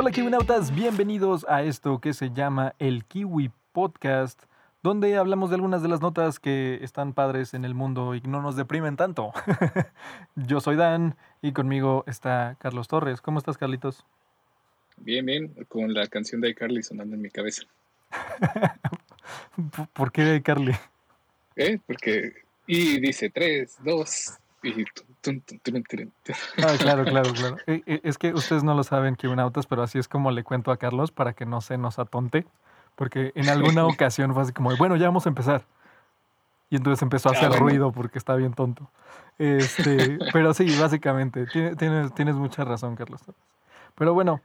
Hola Kiwinautas, bienvenidos a esto que se llama el Kiwi Podcast, donde hablamos de algunas de las notas que están padres en el mundo y no nos deprimen tanto. Yo soy Dan y conmigo está Carlos Torres. ¿Cómo estás, Carlitos? Bien, bien, con la canción de Carly sonando en mi cabeza. ¿Por qué de Carly? ¿Eh? Porque. Y dice 3, 2, y. Ah, claro, claro, claro. E, e, es que ustedes no lo saben, Kiwinautas, pero así es como le cuento a Carlos para que no se nos atonte. Porque en alguna ocasión fue así como, bueno, ya vamos a empezar. Y entonces empezó a hacer ruido porque está bien tonto. Este, pero sí, básicamente, tienes, tienes mucha razón, Carlos. Pero bueno,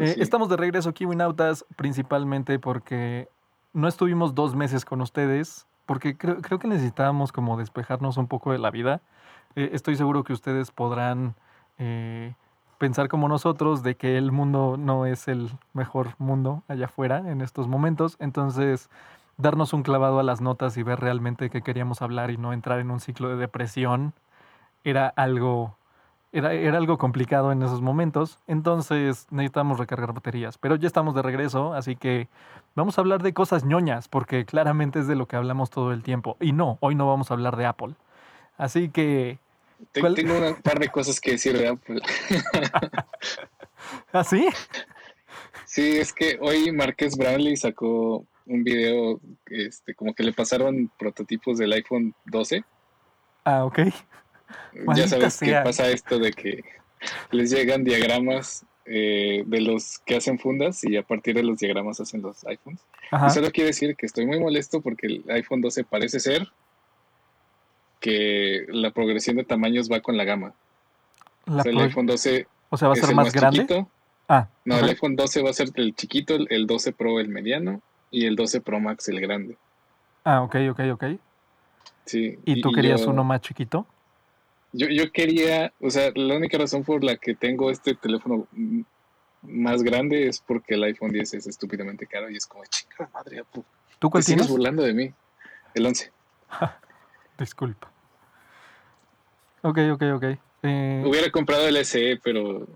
eh, sí. estamos de regreso, Kiwinautas, principalmente porque no estuvimos dos meses con ustedes, porque creo, creo que necesitábamos como despejarnos un poco de la vida. Eh, estoy seguro que ustedes podrán eh, pensar como nosotros de que el mundo no es el mejor mundo allá afuera en estos momentos. Entonces, darnos un clavado a las notas y ver realmente qué queríamos hablar y no entrar en un ciclo de depresión era algo, era, era algo complicado en esos momentos. Entonces, necesitamos recargar baterías. Pero ya estamos de regreso, así que vamos a hablar de cosas ñoñas, porque claramente es de lo que hablamos todo el tiempo. Y no, hoy no vamos a hablar de Apple. Así que. Tengo un par de cosas que decir de Apple. ¿así? Sí, es que hoy Marques Brownlee sacó un video, este, como que le pasaron prototipos del iPhone 12. Ah, ok. Maldita ya sabes sea. que pasa esto de que les llegan diagramas eh, de los que hacen fundas y a partir de los diagramas hacen los iPhones. Ajá. Y solo quiero decir que estoy muy molesto porque el iPhone 12 parece ser que la progresión de tamaños va con la gama. La o sea, el iPhone 12 o sea, va a ser más grande. chiquito. Ah, No, ajá. el iPhone 12 va a ser el chiquito, el- el 12 Pro el mediano y el 12 Pro Max el grande. ah, ok, ok, ok. Sí. ¿Y tú querías yo, uno más chiquito? Yo, yo quería, o sea, la única razón por la que tengo este teléfono más grande es porque el iPhone 10 es estúpidamente caro y es como, chingada madre, ¿Tú cuál tienes? burlando de mí. El 11. Disculpa. Ok, ok, ok. Eh, Hubiera comprado el SE, pero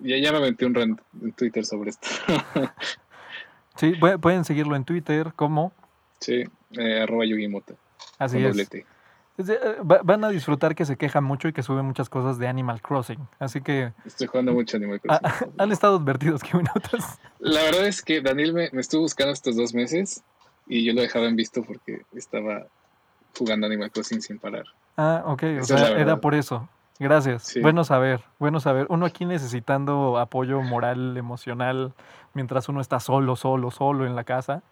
ya, ya me aventé un rant en Twitter sobre esto. sí, pu- pueden seguirlo en Twitter como sí, eh, arroba Yugimota. así es. eh, va- van a disfrutar que se queja mucho y que sube muchas cosas de Animal Crossing. Así que Estoy jugando mucho Animal ah, Crossing. han estado advertidos que minutos. La verdad es que Daniel me, me estuvo buscando estos dos meses y yo lo dejaba en visto porque estaba jugando Animal Crossing sin parar. Ah, ok, o Esa sea, era por eso. Gracias. Sí. Bueno saber, bueno saber. Uno aquí necesitando apoyo moral, emocional, mientras uno está solo, solo, solo en la casa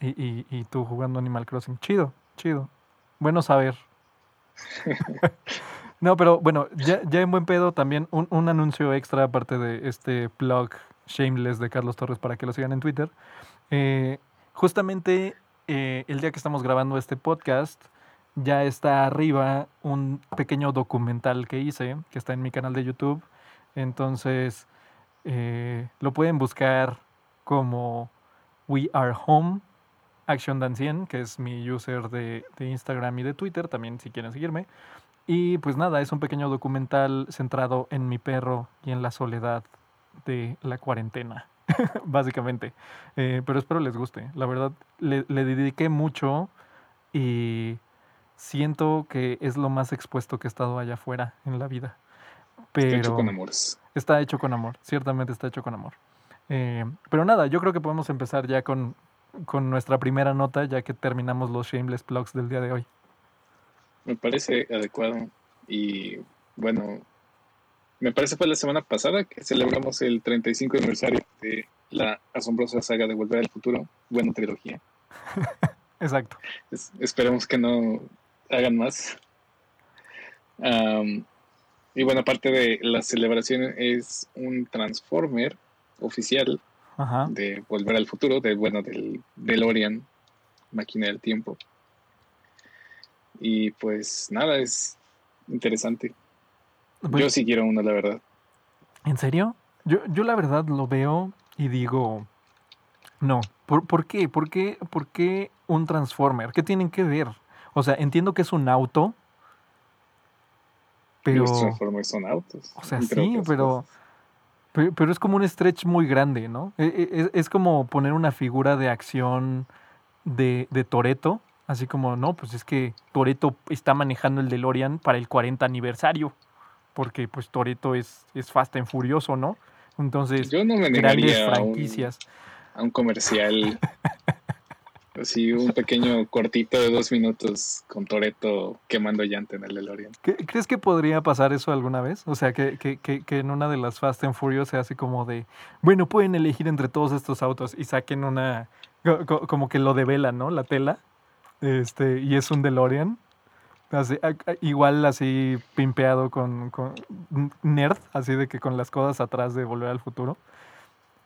y, y- y tú jugando Animal Crossing. Chido, chido. Bueno saber. no, pero bueno, ya, ya en buen pedo también un, un anuncio extra aparte de este blog shameless de Carlos Torres para que lo sigan en Twitter. Eh, justamente eh, el día que estamos grabando este podcast, ya está arriba un pequeño documental que hice, que está en mi canal de YouTube. Entonces, eh, lo pueden buscar como We Are Home Action Dancien, que es mi user de, de Instagram y de Twitter, también si quieren seguirme. Y pues nada, es un pequeño documental centrado en mi perro y en la soledad de la cuarentena, básicamente. Eh, pero espero les guste. La verdad, le, le dediqué mucho y siento que es lo más expuesto que he estado allá afuera en la vida. Está hecho con amores. está hecho con amor, ciertamente está hecho con amor. Eh, pero nada, yo creo que podemos empezar ya con, con nuestra primera nota, ya que terminamos los shameless plugs del día de hoy. Me parece adecuado y bueno, me parece fue la semana pasada que celebramos el 35 aniversario de la asombrosa saga de Volver al Futuro. Buena trilogía. Exacto. Es- esperemos que no hagan más. Y bueno, aparte de la celebración, es un Transformer oficial Ajá. de Volver al Futuro, de bueno, del DeLorean, máquina del tiempo. Y pues nada, es interesante. Pues, Yo sí quiero uno, la verdad. ¿En serio? Yo, yo la verdad lo veo y digo, no, ¿por, por qué? ¿Por qué? ¿Por qué un Transformer? ¿Qué tienen que ver? O sea, entiendo que es un auto, pero... Los Transformers son autos. O sea, sí, pero. Pero, pero es como un stretch muy grande, ¿no? E- e- Es, es como poner una figura de acción de, de Toreto, así como, no, pues es que Toreto está manejando el DeLorean para el 40 aniversario, porque pues Toreto es, es Fast and Furioso, ¿no? Entonces, Yo no me negaría a un, franquicias. a un comercial. Así, un pequeño cortito de dos minutos con Toreto quemando llanta en el DeLorean. ¿Qué- ¿Crees que podría pasar eso alguna vez? O sea, que, que, que, que en una de las Fast and Furious sea así como de, bueno, pueden elegir entre todos estos autos y saquen una, co- co- como que lo develan, ¿no? La tela, este, y es un DeLorean. Así, igual así pimpeado con, con nerd, así de que con las cosas atrás de Volver al Futuro.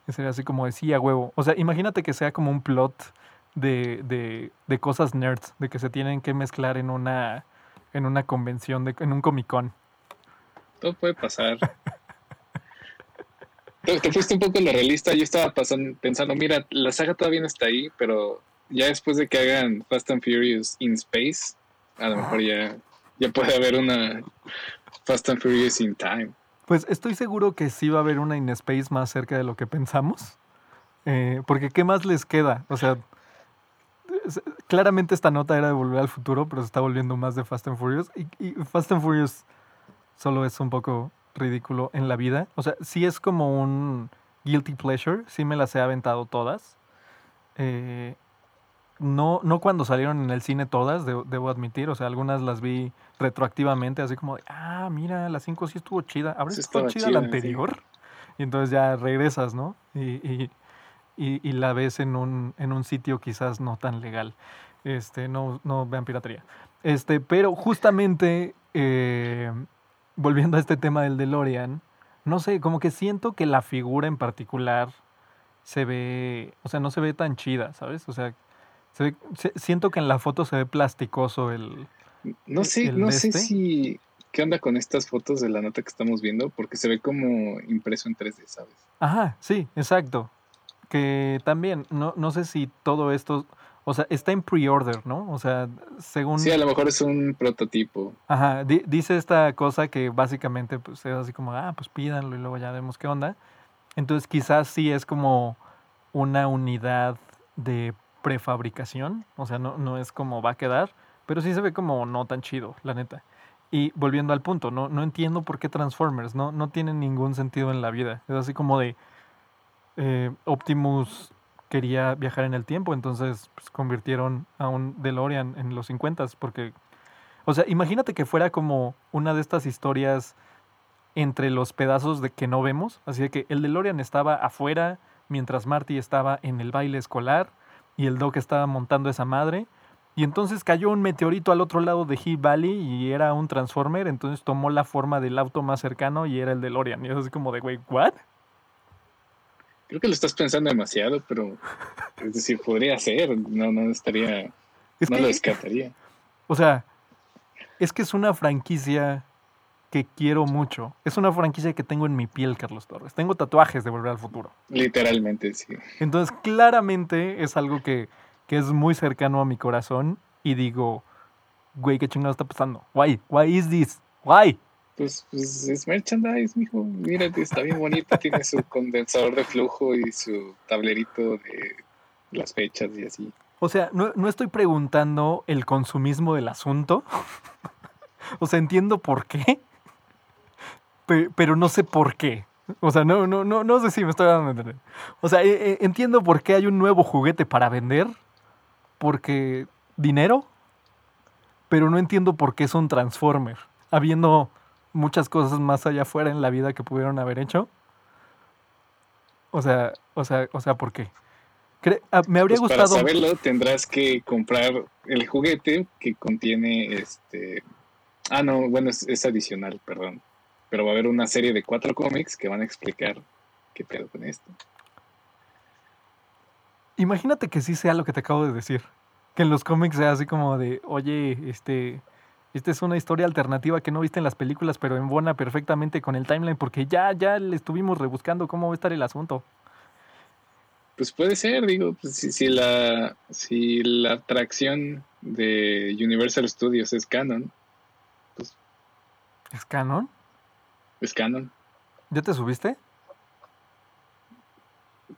Sería así como de sí, a huevo. O sea, imagínate que sea como un plot de, de, de cosas nerds, de que se tienen que mezclar en una, en una convención, de, en un Comic Con. Todo puede pasar. Te, te fuiste un poco lo realista. Yo estaba pasando, pensando, mira, la saga todavía no está ahí, pero ya después de que hagan Fast and Furious in Space, a lo mejor ya, ya puede haber una Fast and Furious in Time. Pues estoy seguro que sí va a haber una In Space más cerca de lo que pensamos. Eh, porque ¿qué más les queda? O sea, claramente esta nota era de Volver al Futuro, pero se está volviendo más de Fast and Furious. Y, y Fast and Furious solo es un poco ridículo en la vida. O sea, sí es como un guilty pleasure, sí me las he aventado todas. Eh, no, no cuando salieron en el cine todas, de- debo admitir. O sea, algunas las vi retroactivamente, así como, de, ah, mira, la 5 sí estuvo chida. ¿Habrá Sí estaba chida la sí. anterior? Y entonces ya regresas, ¿no? Y, y, y- y la ves en un, en un sitio quizás no tan legal. Este, no, no vean piratería. Este, pero justamente, eh, volviendo a este tema del DeLorean, no sé, como que siento que la figura en particular se ve, o sea, no se ve tan chida, ¿sabes? O sea, se ve- se- siento que en la foto se ve plasticoso el... No sé, ¿El no sé este? si. ¿Qué onda con estas fotos de la nota que estamos viendo? Porque se ve como impreso en 3D, ¿sabes? Ajá, sí, exacto. Que también, no, no sé si todo esto, o sea, está en pre-order, ¿no? O sea, según... Sí, a lo mejor es un prototipo. Ajá, di- dice esta cosa que básicamente pues, es así como, ah, pues pídanlo y luego ya vemos qué onda. Entonces quizás sí es como una unidad de prefabricación, o sea, no, no es como va a quedar, pero sí se ve como no tan chido, la neta. Y volviendo al punto, no, no entiendo por qué Transformers, no, no tienen ningún sentido en la vida. Es así como de eh, Optimus quería viajar en el tiempo, entonces pues, convirtieron a un DeLorean en los 50 porque o sea, imagínate que fuera como una de estas historias entre los pedazos de que no vemos. Así de que el DeLorean estaba afuera mientras Marty estaba en el baile escolar y el Doc estaba montando esa madre. Y entonces cayó un meteorito al otro lado de Hill Valley y era un Transformer. Entonces tomó la forma del auto más cercano y era el DeLorean. Y es así como de, güey, ¿what? Creo que lo estás pensando demasiado, pero. Es decir, podría ser. No, no estaría. Es no que- lo descartaría. O sea, es que es una franquicia que quiero mucho. Es una franquicia que tengo en mi piel, Carlos Torres. Tengo tatuajes de Volver al Futuro. Literalmente, sí. Entonces, claramente es algo que, que es muy cercano a mi corazón y digo, güey, ¿qué chingado está pasando? Why? Why is this? Why? Pues, pues es merchandise, mijo. Mira, está bien bonito. Tiene su condensador de flujo y su tablerito de las fechas y así. O sea, no, no estoy preguntando el consumismo del asunto. o sea, entiendo por qué, pe- pero no sé por qué. O sea, no, no, no, no sé si me estoy dando a entender. O sea, eh, eh, entiendo por qué hay un nuevo juguete para vender, porque dinero, pero no entiendo por qué es un Transformer, habiendo muchas cosas más allá afuera en la vida que pudieron haber hecho. O sea, o sea, o sea, ¿por qué? Cre- ah, me habría Pues para gustado. saberlo tendrás que comprar el juguete que contiene este... Ah, no, bueno, es, es adicional, perdón. Pero va a haber una serie de cuatro cómics que van a explicar qué pedo con esto. Imagínate que sí sea lo que te acabo de decir. Que en los cómics sea así como de, oye, este, esta es una historia alternativa que no viste en las películas, pero embona perfectamente con el timeline, porque ya, ya le estuvimos rebuscando cómo va a estar el asunto. Pues puede ser, digo, pues si, si la si la atracción de Universal Studios es canon, ¿Es canon? Es canon. ¿Ya te subiste?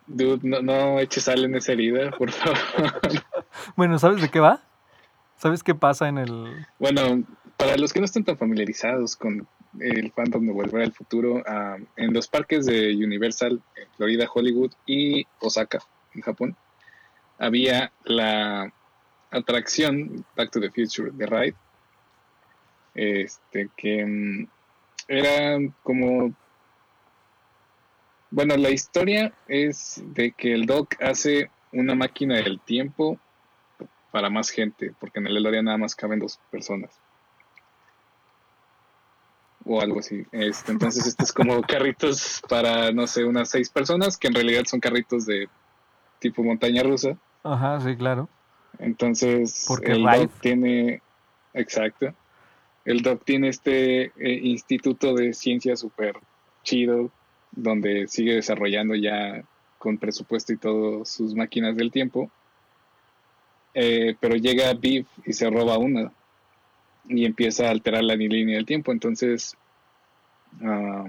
Dude, no, no eches sal en esa herida, por favor. Bueno, ¿sabes de qué va? ¿Sabes qué pasa en el...? Bueno, para los que no están tan familiarizados con el fandom de Volver al Futuro, ah, en los parques de Universal, en Florida, Hollywood y Osaka, en Japón, había la atracción Back to the Future de Ride, este, que mm, era como... Bueno, la historia es de que el Doc hace una máquina del tiempo para más gente, porque en el DeLorean nada más caben dos personas. O algo así. Este, entonces, estos es como carritos para, no sé, unas seis personas, que en realidad son carritos de tipo montaña rusa. Ajá, sí, claro. Entonces, Porque el. Doc tiene, exacto, el Doc tiene este eh, instituto de ciencia súper chido, donde sigue desarrollando ya con presupuesto y todo sus máquinas del tiempo. Eh, pero llega Beef y se roba una y empieza a alterar la línea del tiempo. Entonces, ah,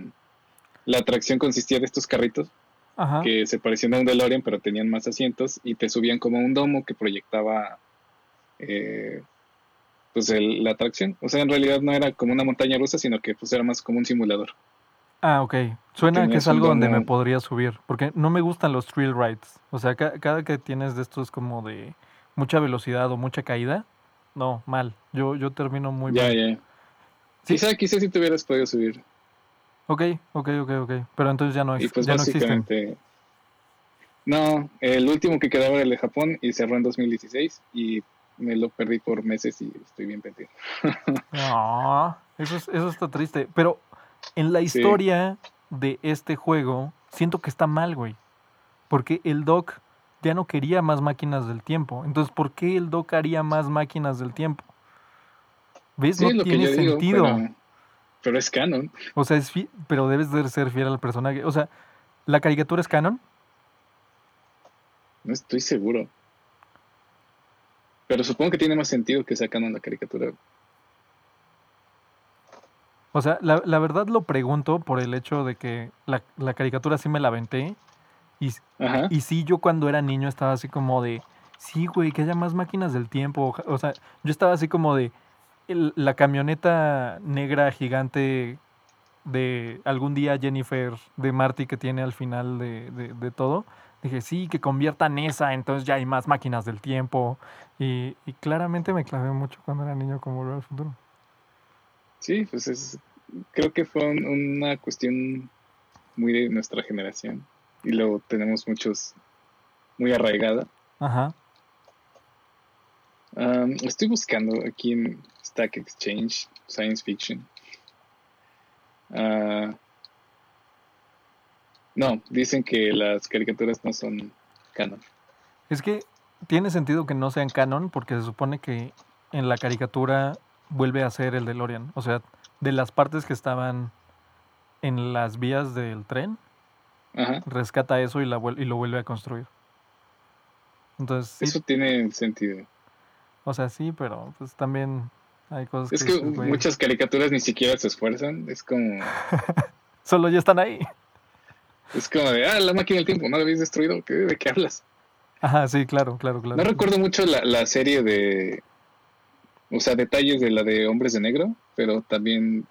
la atracción consistía de estos carritos Ajá. que se parecían a un DeLorean, pero tenían más asientos y te subían como un domo que proyectaba eh, pues el- la atracción. O sea, en realidad no era como una montaña rusa, sino que pues era más como un simulador. Ah, ok. Suena que es algo donde me podría subir, porque no me gustan los thrill rides. O sea, ca- cada que tienes de estos como de mucha velocidad o mucha caída, no, mal. Yo, yo termino muy ya, mal. ya. Sí. Quizá, quizá si te hubieras podido subir. Ok, ok, ok, ok. Pero entonces ya no, Y pues ya no existen. básicamente... No, el último que quedaba era el de Japón y cerró en 2016 y me lo perdí por meses y estoy bien perdido. No, eso, es- eso está triste. Pero en la Sí. historia de este juego, siento que está mal, güey. Porque el Doc ya no quería más máquinas del tiempo. Entonces, ¿por qué el Doc haría más máquinas del tiempo? ¿Ves? Sí, no tiene digo, sentido. pero, pero es canon. O sea, es fi- pero debes de ser fiel al personaje. O sea, ¿la caricatura es canon? No estoy seguro. Pero supongo que tiene más sentido que sea canon la caricatura. O sea, la, la verdad lo pregunto por el hecho de que la, la caricatura sí me la aventé. Y, Ajá. y sí, yo cuando era niño estaba así como de, sí, güey, que haya más máquinas del tiempo. O sea, yo estaba así como de, el- la camioneta negra gigante de algún día Jennifer de Marty que tiene al final de, de- de todo. Dije, sí, que conviertan esa, entonces ya hay más máquinas del tiempo. Y, y claramente me clavé mucho cuando era niño con Volver al Futuro. Sí, pues es, creo que fue un- una cuestión muy de nuestra generación. Y luego tenemos muchos muy arraigada. Ajá. Um, estoy buscando aquí en Stack Exchange Science Fiction. Ah, no, dicen que las caricaturas no son canon. Es que tiene sentido que no sean canon porque se supone que en la caricatura vuelve a ser el DeLorean. O sea, de las partes que estaban en las vías del tren, Ajá. rescata eso y, la y lo vuelve a construir. Entonces, sí, Eso tiene sentido. o sea, sí, pero pues también hay cosas Es que que dices, güey, muchas caricaturas ni siquiera se esfuerzan. Es como, solo ya están ahí. Es como de, ah, la máquina del tiempo, ¿no la habéis destruido? ¿Qué, ¿De qué hablas? Ajá, sí, claro, claro, claro. No recuerdo mucho la, la serie de, o sea, detalles de la de Hombres de Negro, pero también,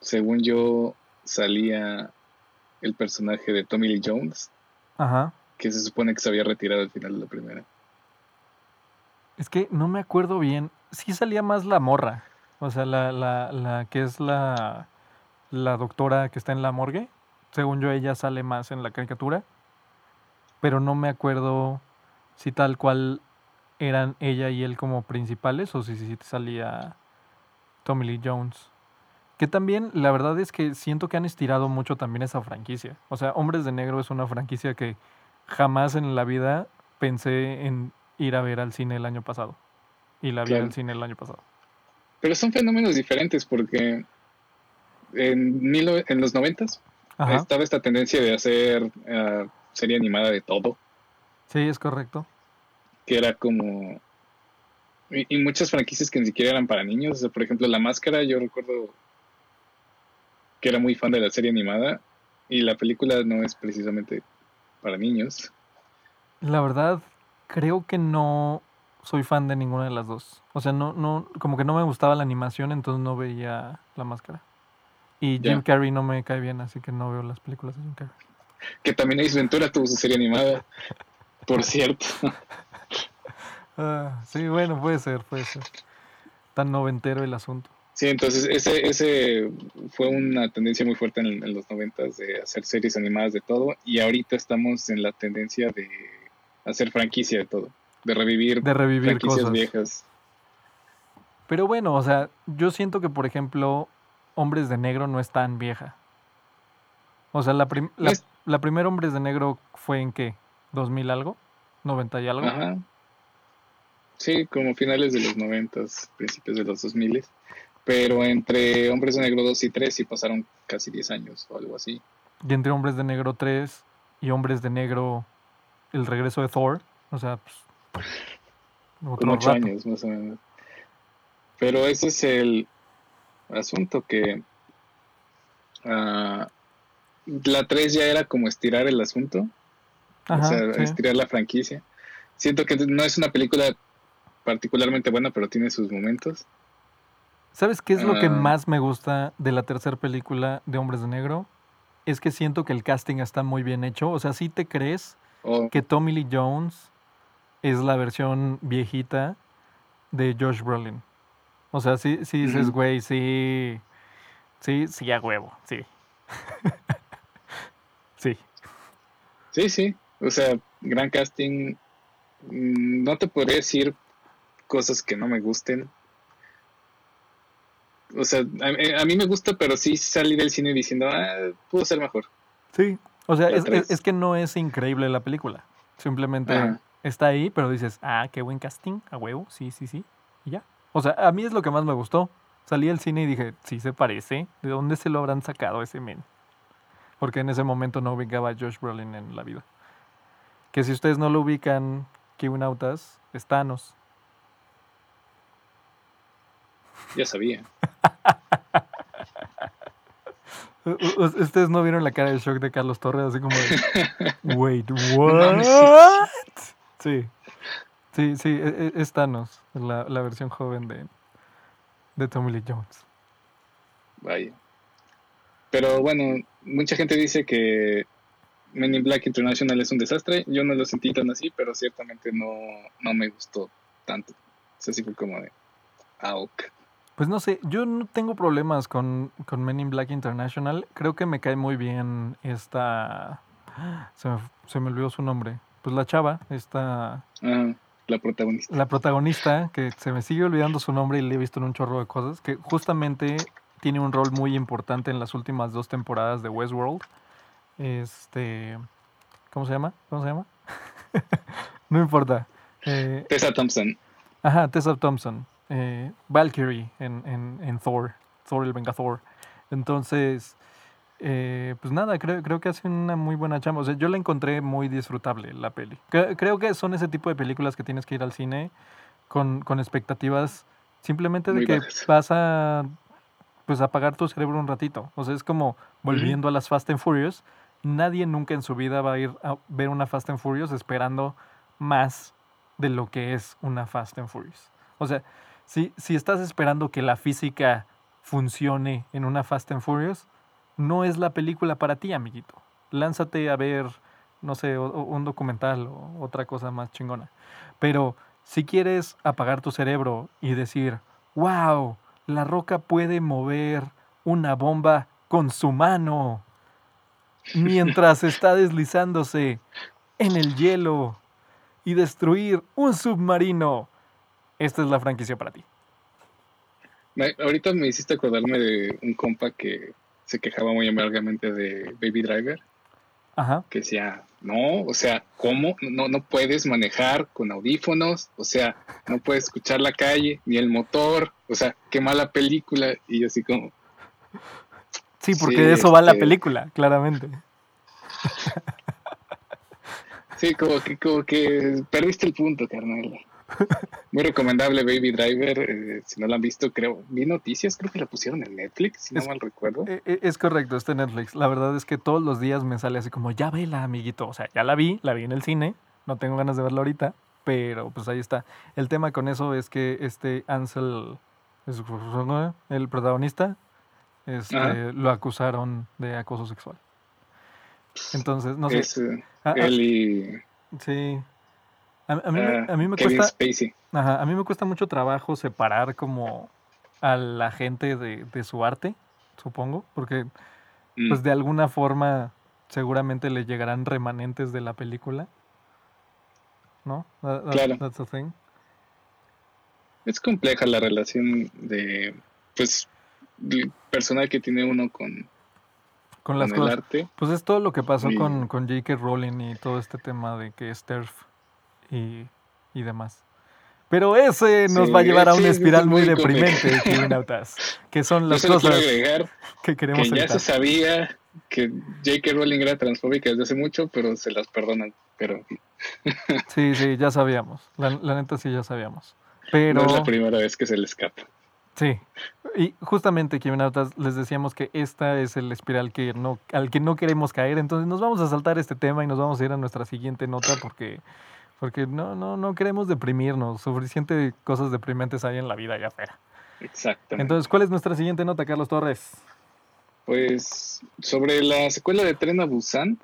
según yo, salía el personaje de Tommy Lee Jones, Ajá. que se supone que se había retirado al final de la primera. Es que no me acuerdo bien. Sí salía más la morra. O sea, la, la, la que es la, la doctora que está en la morgue. Según yo, ella sale más en la caricatura. Pero no me acuerdo si tal cual eran ella y él como principales o si, si salía Tommy Lee Jones. Que también, la verdad es que siento que han estirado mucho también esa franquicia. O sea, Hombres de Negro es una franquicia que jamás en la vida pensé en ir a ver al cine el año pasado. Y la vi Claro. al cine el año pasado. Pero son fenómenos diferentes porque en, en los noventas Ajá. estaba esta tendencia de hacer ah, serie animada de todo, Sí, es correcto. que era como... Y, y muchas franquicias que ni siquiera eran para niños. O sea, por ejemplo, La Máscara, yo recuerdo que era muy fan de la serie animada y la película no es precisamente para niños. La verdad, creo que no soy fan de ninguna de las dos. O sea, no, no, como que no me gustaba la animación, entonces no veía la máscara. Y Jim. Carrey no me cae bien, así que no veo las películas de Jim Carrey. Que también Ace Ventura tuvo su serie animada, por cierto. Ah, sí, bueno, puede ser, puede ser. Tan noventero el asunto. Sí, entonces ese, ese fue una tendencia muy fuerte en, en los noventas de hacer series animadas de todo y ahorita estamos en la tendencia de hacer franquicia de todo, de revivir De revivir franquicias cosas. viejas. Pero bueno, o sea, yo siento que, por ejemplo, Hombres de Negro no es tan vieja. O sea, la, prim- la, Es- la primera Hombres de Negro fue en qué? ¿2000 algo? ¿90 y algo? Ajá. Sí, como finales de los noventas, principios de los dos miles. Pero entre Hombres de Negro 2 y 3 sí pasaron casi 10 años o algo así. Y entre Hombres de Negro 3 y Hombres de Negro, el regreso de Thor. O sea, pues. Como Otro 8 rato. años más o menos. Pero ese es el asunto que ah, la 3 ya era como estirar el asunto, Ajá, o sea, sí. estirar la franquicia. Siento que no es una película particularmente buena, pero tiene sus momentos. ¿Sabes qué es lo que Ah. más me gusta de la tercera película de Hombres de Negro? Es que siento que el casting está muy bien hecho. O sea, sí te crees O que Tommy Lee Jones es la versión viejita de Josh Brolin. O sea, sí, sí dices, güey, sí. Sí, sí, a huevo, sí. sí. Sí, sí. O sea, gran casting. Mm, No te podría decir cosas que no me gusten. O sea, a, a mí me gusta, pero sí salí del cine diciendo, ah, pudo ser mejor. Sí. O sea, es, es- tres. es que no es increíble la película. Simplemente Ajá. está ahí, pero dices, ah, qué buen casting, a huevo, sí, sí, sí. Y ya. O sea, a mí es lo que más me gustó. Salí al cine y dije, sí se parece. ¿De dónde se lo habrán sacado ese men? Porque en ese momento no ubicaba a Josh Brolin en la vida. Que si ustedes no lo ubican, Kiwnautas, es Thanos. Ya sabía. Ustedes no vieron la cara de shock de Carlos Torres, así como de, Wait, what? Sí, sí, sí, e- e- es Thanos, la, la versión joven de, de Tommy Lee Jones. Vaya. Pero bueno, mucha gente dice que Men in Black International es un desastre. Yo no lo sentí tan así, pero ciertamente no, no me gustó tanto. O sea, sí fue como de, ah, ok. Pues no sé, yo no tengo problemas con, con Men in Black International. Creo que me cae muy bien esta... Se me, se me olvidó su nombre. Pues la chava, esta... Ajá, la protagonista. La protagonista, que se me sigue olvidando su nombre y le he visto en un chorro de cosas, que justamente tiene un rol muy importante en las últimas dos temporadas de Westworld. Este. ¿Cómo se llama? ¿Cómo se llama? no importa. Eh, Tessa Thompson. ajá, Tessa Thompson. eh, Valkyrie en, en, en Thor. Thor el Vengador. Entonces. Eh, pues nada, creo, creo que hace una muy buena chamba. O sea, yo la encontré muy disfrutable la peli. Cre- creo que son ese tipo de películas que tienes que ir al cine con, con expectativas simplemente de Muy que bajas. vas a pues apagar tu cerebro un ratito. O sea, es como volviendo a las Fast and Furious. Nadie nunca en su vida va a ir a ver una Fast and Furious esperando más de lo que es una Fast and Furious. O sea, si, si estás esperando que la física funcione en una Fast and Furious, no es la película para ti, amiguito. Lánzate a ver, no sé, o- o un documental o otra cosa más chingona. Pero si quieres apagar tu cerebro y decir, wow, la roca puede mover una bomba con su mano mientras está deslizándose en el hielo y destruir un submarino, esta es la franquicia para ti. Ahorita me hiciste acordarme de un compa que se quejaba muy amargamente de Baby Driver, Ajá. que decía, no, o sea, ¿cómo? No, no puedes manejar con audífonos, o sea, no puedes escuchar la calle, ni el motor, o sea, qué mala película. Y yo así como, Sí, porque Sí, de eso va la este- película, claramente. sí, como que, como que perdiste el punto, carnal. Muy recomendable Baby Driver. eh, si no la han visto, creo. Vi noticias, creo que la pusieron en Netflix, si no Es- mal recuerdo. E- e- Es correcto, está en Netflix. La verdad es que todos los días me sale así como, ya vela, amiguito. O sea, ya la vi, la vi en el cine. No tengo ganas de verla ahorita, pero pues ahí está. El tema con eso es que este Ansel, el protagonista, este, lo acusaron de acoso sexual. Entonces, no sé. es eh, ah, ah, él y sí. A, a mí, me- ah, a mí me Kevin cuesta, Spacey. Ajá, a mí me cuesta mucho trabajo separar como a la gente de, de su arte, supongo, porque Mm, pues de alguna forma seguramente le llegarán remanentes de la película. ¿No? That- that- Claro. That's a thing. Es compleja la relación de, pues, el personal que tiene uno con, Con las el cosas. arte. Pues es todo lo que pasó con, con J.K. Rowling y todo este tema de que es TERF y, y demás. Pero ese nos Sí, va a llevar a una es espiral muy muy deprimente, que son las cosas que queremos que ya evitar. se sabía que J.K. Rowling era transfóbica desde hace mucho, pero se las perdonan. Pero Sí, sí, ya sabíamos. La, la neta sí ya sabíamos. Pero no es la primera vez que se le escapa. sí. Y justamente, Kiminautas, les decíamos que esta es el espiral que no, al que no queremos caer. Entonces nos vamos a saltar este tema y nos vamos a ir a nuestra siguiente nota porque, porque no, no, no queremos deprimirnos. Suficiente cosas deprimentes hay en la vida allá afuera. Exactamente. Entonces, ¿cuál es nuestra siguiente nota, Carlos Torres? Pues sobre la secuela de Tren a Busan,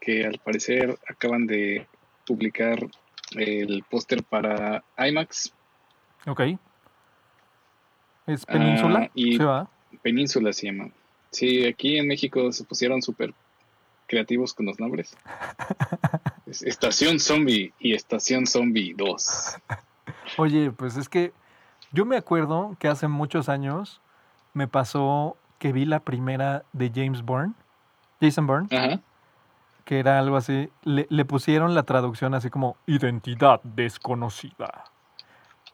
que al parecer acaban de publicar el póster para IMAX, Ok. ¿Es Península? Ah, y- ¿Se va? Península se llama. Sí, aquí en México se pusieron súper creativos con los nombres. Es Estación Zombie y Estación Zombie 2. Oye, pues es que yo me acuerdo que hace muchos años me pasó que vi la primera de James Bourne, Jason Bourne, Ajá. que era algo así, le, le pusieron la traducción así como identidad desconocida.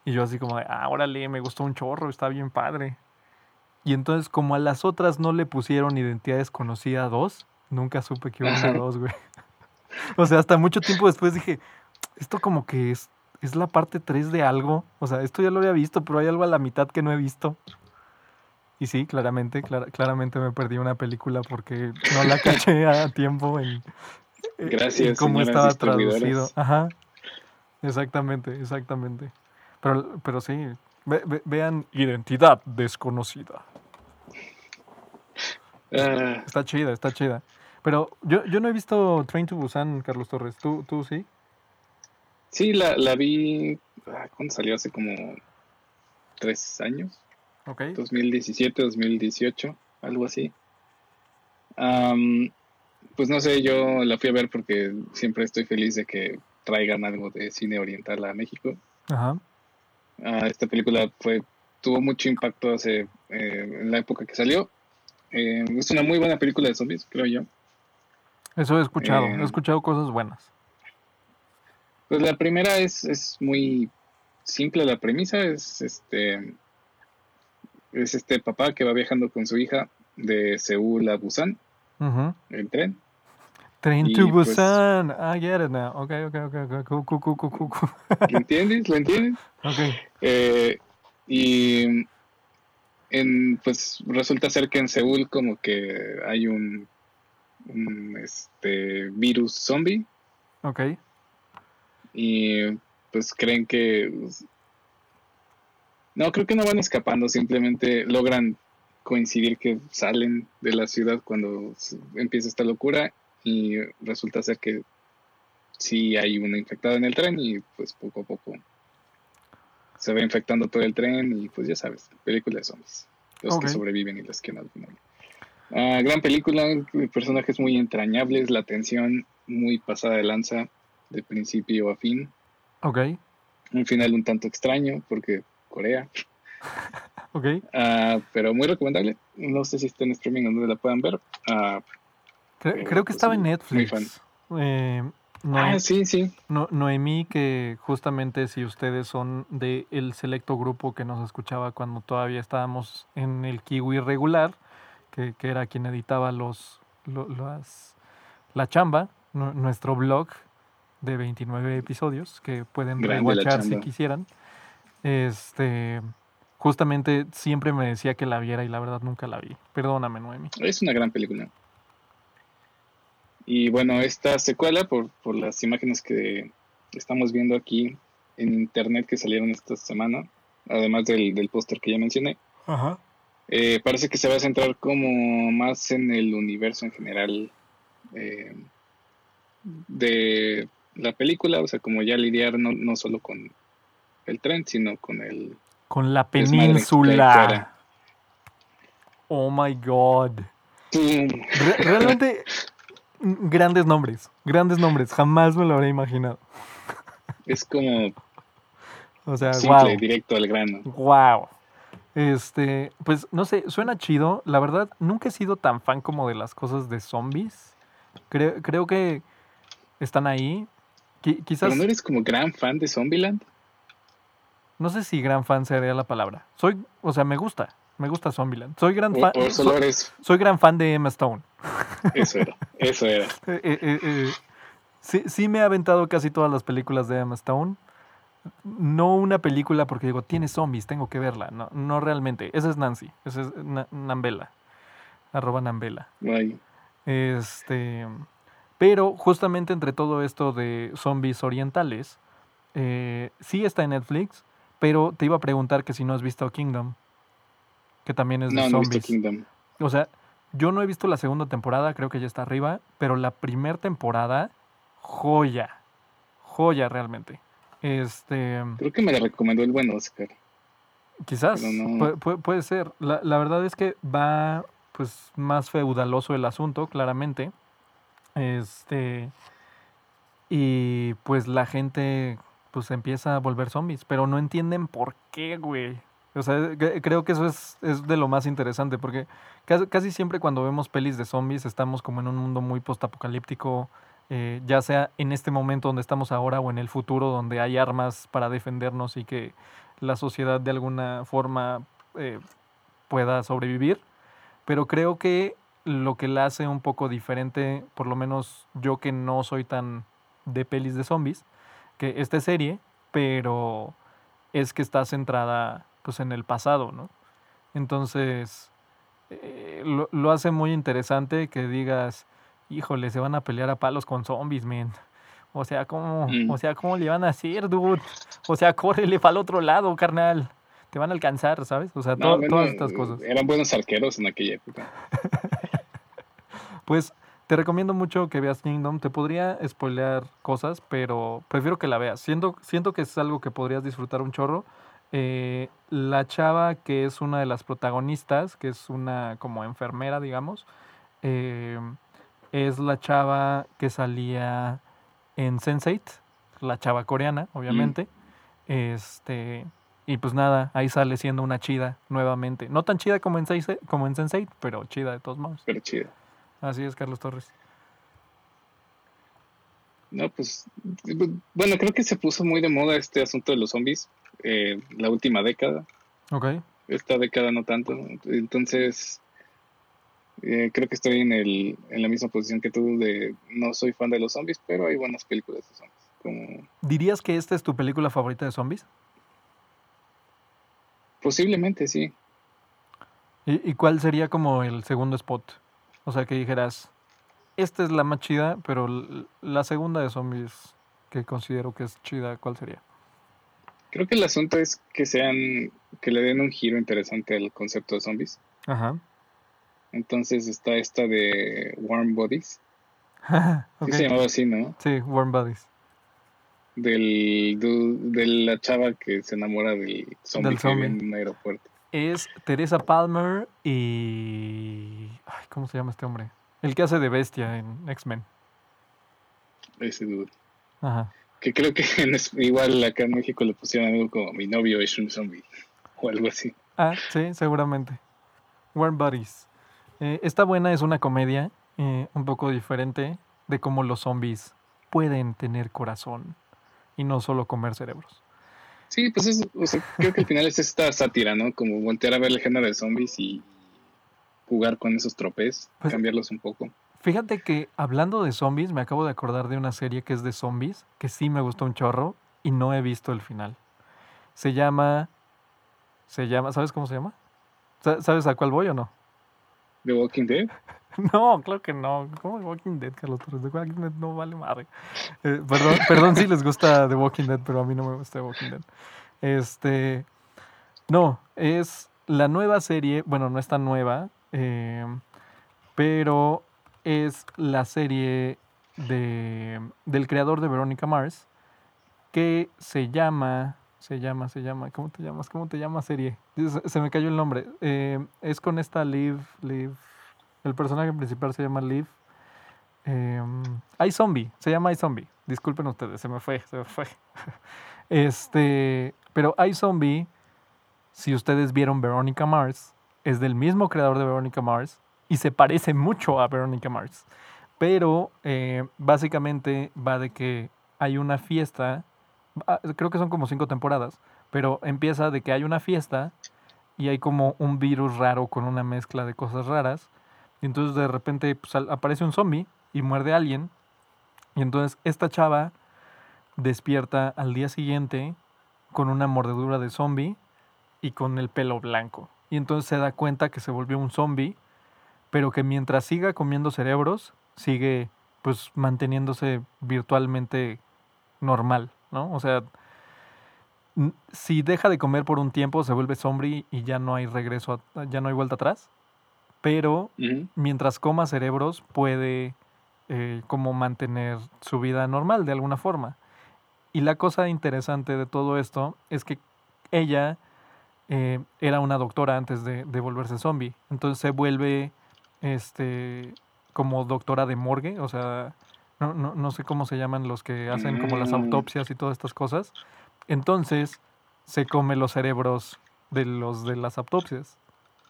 Y yo así como de, ah, órale, me gustó un chorro, está bien padre. Y entonces como a las otras no le pusieron identidad desconocida 2, nunca supe que hubo una. 2, güey. O sea, hasta mucho tiempo después dije, esto como que es, es la parte 3 de algo. O sea, esto ya lo había visto, pero hay algo a la mitad que no he visto. Y sí, claramente, clara- claramente me perdí una película porque no la caché a tiempo en, en Gracias, cómo estaba traducido. Ajá. Exactamente, exactamente. Pero, pero sí, ve- ve- vean Identidad Desconocida. Ah, Está chida, está chida. Pero yo, yo no he visto Train to Busan, Carlos Torres. ¿Tú, tú sí? sí, la, la vi. ah, ¿Cuándo salió? Hace como tres años. Ok. 2017, 2018, algo así. Pues no sé, yo la fui a ver porque siempre estoy feliz de que traigan algo de cine oriental a México. Ajá. Ah, esta película fue tuvo mucho impacto hace eh, en la época que salió. Eh, es una muy buena película de zombies, creo yo. Eso he escuchado. Eh, He escuchado cosas buenas. Pues la primera es, es muy simple la premisa, es este es este papá que va viajando con su hija de Seúl a Busan Ujú. en tren. Train y, to pues- Busan. I get it now. Ok, ok, ok. ok. Cool, cool, cool, cool, cool, cool. ¿Lo entiendes? ¿Lo entiendes? Ok. Eh, y en, pues resulta ser que en Seúl como que hay un, un, este virus zombie Ok. y pues creen que no creo que no van escapando simplemente logran coincidir que salen de la ciudad cuando empieza esta locura y resulta ser que sí hay una infectada en el tren y pues poco a poco se va infectando todo el tren y pues ya sabes, película de zombies. Los que sobreviven y los que no al Ah, gran película, personajes muy entrañables, la tensión muy pasada de lanza de principio a fin. Ok. Un final un tanto extraño porque Corea, Ok. Ah, pero muy recomendable. No sé si está en streaming o donde la puedan ver. Ah, Cre- Eh, creo que pues estaba en sí, muy Netflix. Eh, ah, sí, sí. No- Noemí, que justamente si ustedes son del el selecto grupo que nos escuchaba cuando todavía estábamos en el Kiwi regular, que, que era quien editaba los, lo- las, la chamba, nu- nuestro blog, de 29 episodios que pueden rewatchar si quisieran. Este, justamente siempre me decía que la viera y la verdad nunca la vi. Perdóname, Noemi. Es una gran película. Y bueno, esta secuela, por, por las imágenes que estamos viendo aquí en internet que salieron esta semana, además del, del póster que ya mencioné, Ajá. Eh, parece que se va a centrar como más en el universo en general eh, de la película, o sea, como ya lidiar no, no solo con el tren, sino con el... Con la península. Oh my god. Realmente grandes nombres, grandes nombres, jamás me lo habría imaginado. Es como O sea, simple, wow. directo al grano. Wow. Este, pues no sé, suena chido. La verdad, nunca he sido tan fan como de las cosas de zombies. Creo, creo que están ahí. Qui- quizás, ¿Pero no eres como gran fan de Zombieland? no sé si gran fan sería la palabra. Soy, o sea, me gusta, me gusta Zombieland. Soy gran fan, o solo so- eres... soy gran fan de Emma Stone. Eso era, eso era. Eh, eh, eh, sí, sí me he aventado casi todas las películas de Emma Stone. No una película porque digo, tiene zombies, tengo que verla. No, no realmente. Esa es Nancy. Esa es Na- Nambela. Arroba Nambela. Ay, Este, pero justamente entre todo esto de zombies orientales, eh, sí está en Netflix, pero te iba a preguntar que si no has visto Kingdom, que también es de no, no he visto zombies. Kingdom. O sea, yo no he visto la segunda temporada, creo que ya está arriba, pero la primera temporada, joya, joya realmente. Este, Creo que me la recomendó el buen Oscar. quizás, no- puede ser. La, la verdad es que va pues más feudaloso el asunto, claramente. Este, y pues la gente pues empieza a volver zombies, pero no entienden por qué, güey. O sea, cre- creo que eso es, es de lo más interesante, porque casi, casi siempre cuando vemos pelis de zombies estamos como en un mundo muy postapocalíptico, eh, ya sea en este momento donde estamos ahora o en el futuro donde hay armas para defendernos y que la sociedad de alguna forma eh, pueda sobrevivir. Pero creo que lo que la hace un poco diferente, por lo menos yo que no soy tan de pelis de zombies, que esta serie, pero es que está centrada pues en el pasado, ¿no? Entonces, eh, lo, lo hace muy interesante que digas, híjole, se van a pelear a palos con zombies, man. O sea, ¿cómo, Mm. o sea, ¿cómo le van a hacer, dude? O sea, córrele para el otro lado, carnal. Te van a alcanzar, ¿sabes? O sea, No, to- bueno, todas estas cosas. Eran buenos arqueros en aquella época. Pues te recomiendo mucho que veas Kingdom. Te podría spoilear cosas, pero prefiero que la veas. Siento, siento que es algo que podrías disfrutar un chorro. Eh, la chava que es una de las protagonistas, que es una como enfermera, digamos, eh, es la chava que salía en Sense8, la chava coreana, obviamente. Este, y pues nada, ahí sale siendo una chida nuevamente. No tan chida como en, Sense- como en Sense8, pero chida de todos modos. Pero chido. Así es, Carlos Torres. No, pues, bueno, creo que se puso muy de moda este asunto de los zombies eh, la última década. Ok. Esta década no tanto. Entonces, eh, creo que estoy en, el, en la misma posición que tú de no soy fan de los zombies, pero hay buenas películas de zombies. Como, ¿Dirías que esta es tu película favorita de zombies? posiblemente sí. ¿Y, y cuál sería como el segundo spot? O sea, que dijeras, esta es la más chida, pero la segunda de zombies que considero que es chida, ¿cuál sería? Creo que el asunto es que sean, que le den un giro interesante al concepto de zombies. Ajá. Entonces está esta de Warm Bodies. Ok. Sí se llamaba así, ¿no? Sí, Warm Bodies. Del, de la chava que se enamora del zombie Del zombie. en un aeropuerto. Es Teresa Palmer y... Ay, ¿Cómo se llama este hombre? El que hace de bestia en X-Men. Ese dude. Ajá. Que creo que en igual acá en México le pusieron algo como mi novio es un zombie. O algo así. Ah, sí, seguramente. Warm Bodies. Eh, esta buena es una comedia eh, un poco diferente de cómo los zombies pueden tener corazón y no solo comer cerebros. Sí, pues es, o sea, creo que al final es esta sátira, ¿no? Como voltear a ver el género de zombies y jugar con esos tropes, Pues- cambiarlos un poco. Fíjate que hablando de zombies, me acabo de acordar de una serie que es de zombies, que sí me gustó un chorro y no he visto el final. Se llama. Se llama. ¿Sabes cómo se llama? Sa- ¿Sabes a cuál voy o no? The Walking Dead. No, claro que no. ¿Cómo The Walking Dead, Carlos Torres? The Walking Dead no vale madre. Eh, perdón, perdón si les gusta The Walking Dead, pero a mí no me gusta The Walking Dead. Este. No, es la nueva serie. Bueno, no es tan nueva. eh, pero es la serie de, del creador de Veronica Mars. Que se llama. Se llama, se llama. ¿Cómo te llamas? ¿Cómo te llama serie? Se, me cayó el nombre. Eh, es con esta Liv. Liv. El personaje principal se llama Liv. Eh, iZombie, se llama iZombie. Disculpen ustedes, se me fue, se me fue. Este, pero iZombie, si ustedes vieron Veronica Mars, es del mismo creador de Veronica Mars y se parece mucho a Veronica Mars. Pero eh, básicamente va de que hay una fiesta, creo que son como cinco temporadas, pero empieza de que hay una fiesta y hay como un virus raro con una mezcla de cosas raras. Y entonces de repente pues, aparece un zombie y muerde a alguien. Y entonces esta chava despierta al día siguiente con una mordedura de zombie y con el pelo blanco. Y entonces se da cuenta que se volvió un zombie, pero que mientras siga comiendo cerebros, sigue pues manteniéndose virtualmente normal, ¿no? O sea, si deja de comer por un tiempo, se vuelve zombie y ya no hay regreso, a- ya no hay vuelta atrás. Pero mientras coma cerebros puede eh, como mantener su vida normal de alguna forma. Y la cosa interesante de todo esto es que ella eh, era una doctora antes de, de volverse zombie. Entonces se vuelve este como doctora de morgue, o sea, no, no, no sé cómo se llaman los que hacen como las Mm. autopsias y todas estas cosas. Entonces se come los cerebros de los de las autopsias.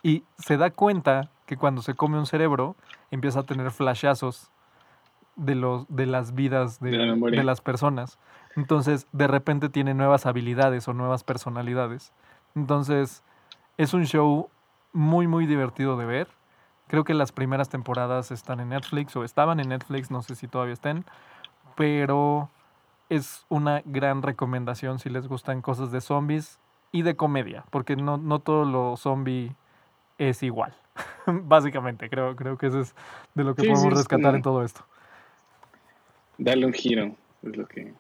Y se da cuenta que cuando se come un cerebro empieza a tener flashazos de, los, de las vidas de, De la memoria. de las personas. Entonces, de repente tiene nuevas habilidades o nuevas personalidades. Entonces, es un show muy, muy divertido de ver. Creo que las primeras temporadas están en Netflix o estaban en Netflix, no sé si todavía estén, pero es una gran recomendación si les gustan cosas de zombies y de comedia, porque no, no todo lo zombie es igual. Básicamente, creo, creo que eso es de lo que Sí, podemos es rescatar en todo esto. Darle un giro es lo que.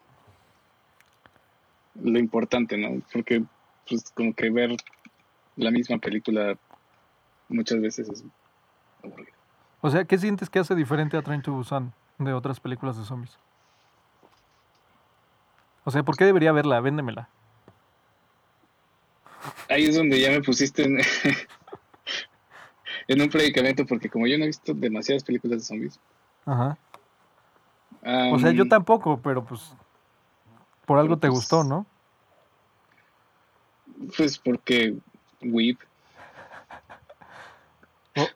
Lo importante, ¿no? Porque, pues, como que ver la misma película muchas veces es O sea, ¿qué sientes que hace diferente a Train to Busan de otras películas de zombies? O sea, ¿por qué debería verla? Véndemela. Ahí es donde ya me pusiste en, en un predicamento, porque como yo no he visto demasiadas películas de zombies. Ajá. O sea, yo am, tampoco, pero pues por algo te Pues- gustó, ¿no? Pues porque Weep.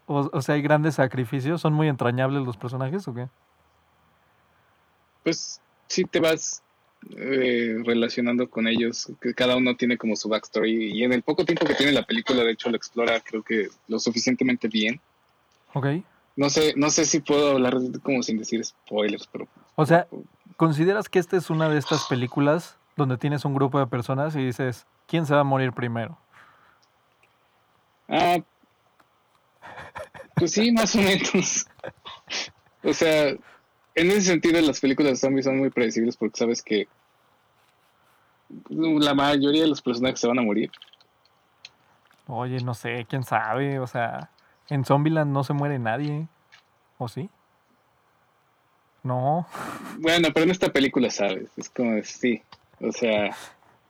O, o- o sea, hay grandes sacrificios, son muy entrañables los personajes o qué? pues sí te vas eh, relacionando con ellos, que cada uno tiene como su backstory y en el poco tiempo que tiene la película, de hecho lo explora creo que lo suficientemente bien. Ok. No sé, no sé si puedo hablar como sin decir spoilers, pero O sea, ¿consideras que esta es una de estas películas donde tienes un grupo de personas y dices, ¿quién se va a morir primero? ah, pues sí, más o menos. O sea, en ese sentido las películas de zombies son muy predecibles porque sabes que la mayoría de los personajes se van a morir. Oye, no sé, quién sabe, o sea, en Zombieland no se muere nadie, ¿o sí? No. Bueno, pero en esta película sabes, es como sí, o sea,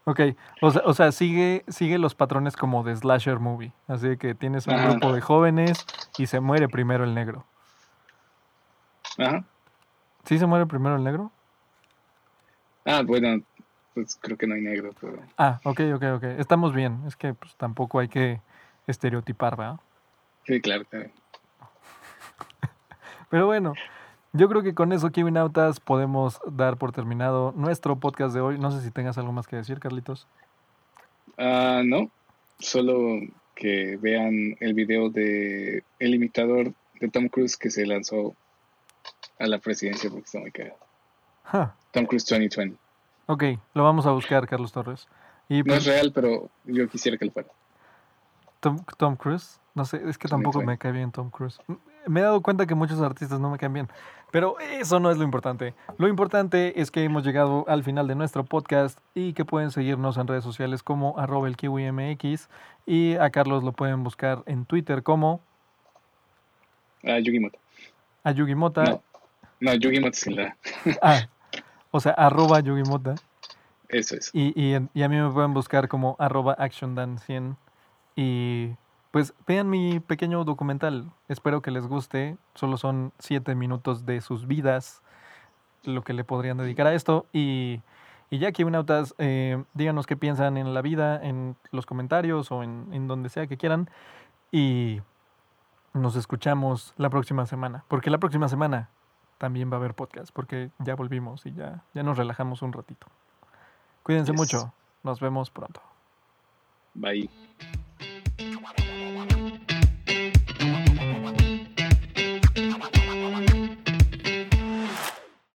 Ok, o sea, o sea sigue, sigue los patrones como de slasher movie. Así que tienes un Ajá. grupo de jóvenes y se muere primero el negro. ajá. ¿Sí se muere primero el negro? Ah, bueno, pues creo que no hay negro, pero Ah, ok, ok, ok. Estamos bien. Es que pues, tampoco hay que estereotipar, ¿verdad? sí, claro. claro. Pero bueno, yo creo que con eso, Kiwinautas, podemos dar por terminado nuestro podcast de hoy. No sé si tengas algo más que decir, Carlitos. Ah, no, solo que vean el video de El imitador de Tom Cruise que se lanzó a la presidencia porque está muy cagado. Huh. Tom Cruise 2020. Ok, lo vamos a buscar, Carlos Torres. Y No pues, es real, pero yo quisiera que lo fuera. Tom, Tom Cruise, no sé, es que tampoco 2020. me cae bien Tom Cruise. Me he dado cuenta que muchos artistas no me caen bien, pero eso no es lo importante. Lo importante es que hemos llegado al final de nuestro podcast y que pueden seguirnos en redes sociales como arroba el kiwimx y a Carlos lo pueden buscar en Twitter como Ah, Yugimoto. a Yugimota. No, no, Yugimoto sin la. Ah, o sea, arroba Yugimota. Eso es. Y, y a mí me pueden buscar como arroba actiondan100. Y pues vean mi pequeño documental. Espero que les guste. Solo son siete minutos de sus vidas lo que le podrían dedicar a esto. Y, y ya que unautas, eh, díganos qué piensan en la vida, en los comentarios o en, en donde sea que quieran. Y nos escuchamos la próxima semana. Porque la próxima semana también va a haber podcast. Porque ya volvimos y ya, ya nos relajamos un ratito. Cuídense Yes. mucho. Nos vemos pronto. Bye.